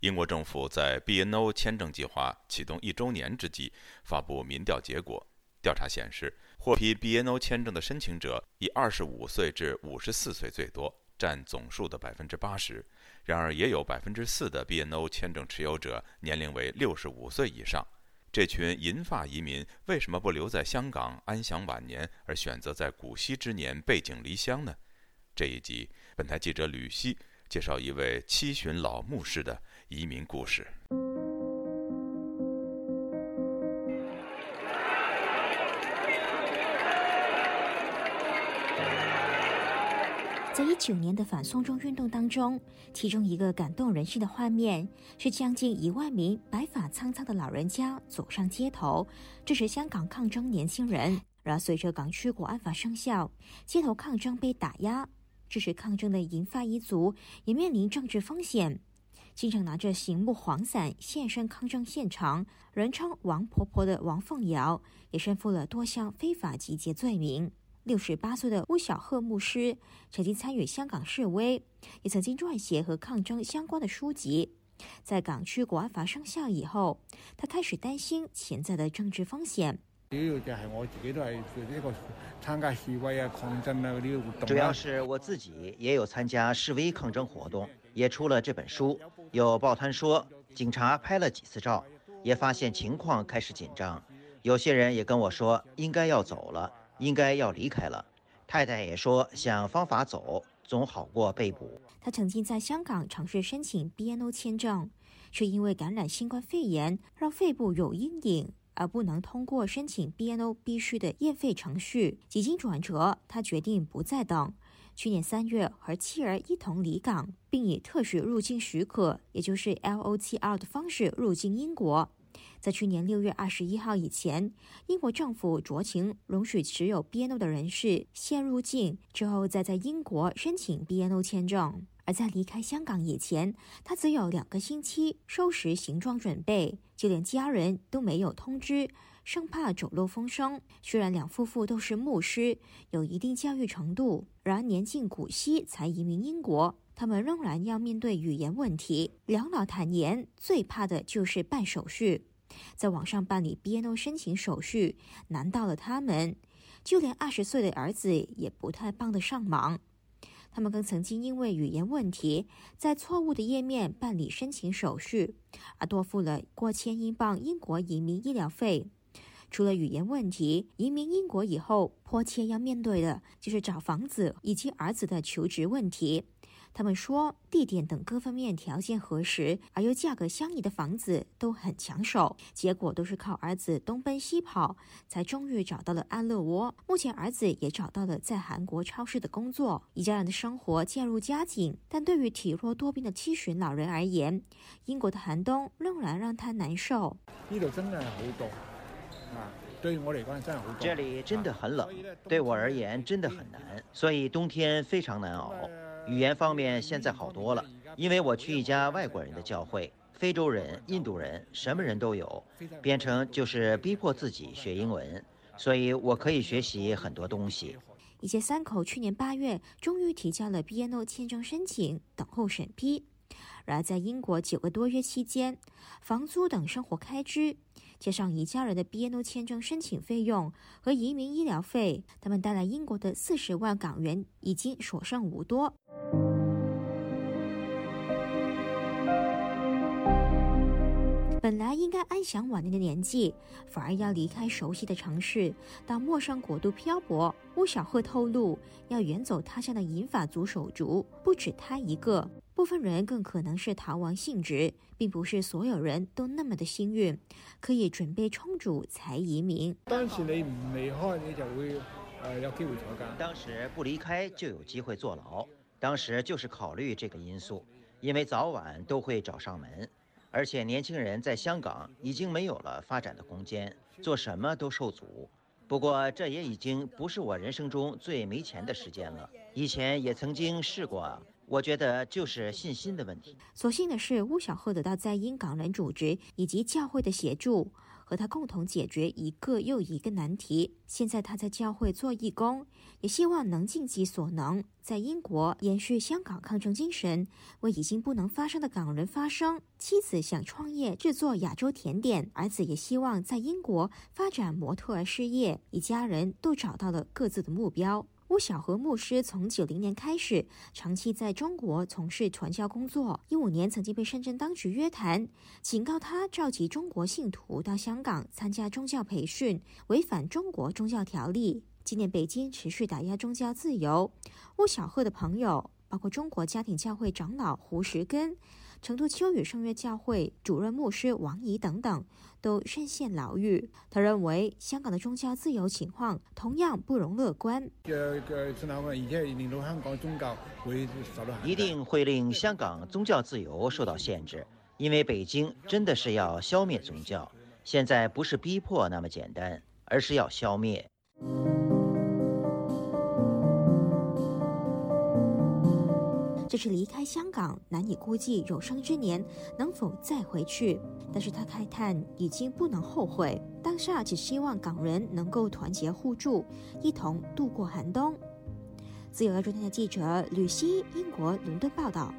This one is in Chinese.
英国政府在 BNO 签证计划启动一周年之际发布民调结果。调查显示，获批 BNO 签证的申请者以25岁至54岁最多，占总数的80%。然而，也有4%的 BNO 签证持有者年龄为65岁以上。这群银发移民为什么不留在香港安享晚年，而选择在古稀之年背井离乡呢？这一集，本台记者吕希。介绍一位七旬老牧师的移民故事。在一九年的反送中运动当中，其中一个感动人心的画面是，将近一万名白发苍苍的老人家走上街头支持香港抗争年轻人。然而，随着港区国安法生效，街头抗争被打压。支持抗争的银发一族也面临政治风险。经常拿着醒目黄伞现身抗争现场，人称“王婆婆”的王凤瑶也身负了多项非法集结罪名。六十八岁的巫小鹤牧师曾经参与香港示威，也曾经撰写和抗争相关的书籍。在港区国安法生效以后，他开始担心潜在的政治风险。主要就系我自己都系个参加示威啊、抗争啊嗰啲活动。主要是我自己也有参加示威抗争活动，也出了这本书。有报摊说警察拍了几次照，也发现情况开始紧张。有些人也跟我说应该要走了，应该要离开了。太太也说想方法走总好过被捕。他曾经在香港尝试申请 BNO 签证，却因为感染新冠肺炎让肺部有阴影。而不能通过申请 BNO 必须的验费程序。几经转折，他决定不再等。去年三月，和妻儿一同离港，并以特许入境许可，也就是 LOTR 的方式入境英国。在去年六月二十一号以前，英国政府酌情容许持有 BNO 的人士先入境，之后再在英国申请 BNO 签证。而在离开香港以前，他只有两个星期收拾行装准备，就连家人都没有通知，生怕走漏风声。虽然两夫妇都是牧师，有一定教育程度，然年近古稀才移民英国，他们仍然要面对语言问题。两老坦言，最怕的就是办手续。在网上办理 BNO 申请手续难到了他们，就连20岁的儿子也不太帮得上忙。他们更曾经因为语言问题，在错误的页面办理申请手续，而多付了过千英镑英国移民医疗费。除了语言问题，移民英国以后迫切要面对的就是找房子以及儿子的求职问题。他们说，地点等各方面条件合适而又价格相宜的房子都很抢手，结果都是靠儿子东奔西跑，才终于找到了安乐窝。目前，儿子也找到了在韩国超市的工作，一家人的生活渐入佳境。但对于体弱多病的七旬老人而言，英国的寒冬仍然让他难受。这里真的很冷，对我而言真的很难，所以冬天非常难熬。语言方面现在好多了，因为我去一家外国人的教会，非洲人、印度人，什么人都有。变成就是逼迫自己学英文，所以我可以学习很多东西。一家三口去年八月终于提交了 BNO 签证申请，等候审批。然而在英国九个多月期间，房租等生活开支，加上一家人的 BNO 签证申请费用和移民医疗费，他们带来英国的四十万港元已经所剩无多。本来应该安享晚年的年纪，反而要离开熟悉的城市，到陌生国度漂泊。巫小鹤透露，要远走他乡的银法族手足不止他一个，部分人更可能是逃亡性质，并不是所有人都那么的幸运，可以准备充足才移民。当时你离开，你就会呃有机会坐监。当时不离开就有机会坐牢。当时就是考虑这个因素，因为早晚都会找上门。而且年轻人在香港已经没有了发展的空间，做什么都受阻。不过这也已经不是我人生中最没钱的时间了。以前也曾经试过，我觉得就是信心的问题。所幸的是，巫小赫得到在英港人组织以及教会的协助。和他共同解决一个又一个难题。现在他在教会做义工，也希望能尽己所能，在英国延续香港抗争精神，为已经不能发生的港伦发声。妻子想创业制作亚洲甜点，儿子也希望在英国发展模特儿事业，一家人都找到了各自的目标。乌小贺牧师从九零年开始长期在中国从事传教工作，一五年曾经被深圳当局约谈，警告他召集中国信徒到香港参加宗教培训，违反中国宗教条例。今年北京持续打压宗教自由，乌小贺的朋友包括中国家庭教会长老胡石根。成都秋雨圣约教会主任牧师王怡等等都深陷牢狱。他认为，香港的宗教自由情况同样不容乐观。一定会令香港宗教自由受到限制，因为北京真的是要消灭宗教。现在不是逼迫那么简单，而是要消灭。这是离开香港难以估计有生之年能否再回去，但是他慨叹已经不能后悔，当下只希望港人能够团结互助，一同度过寒冬。自由亚洲电台记者吕希英国伦敦报道。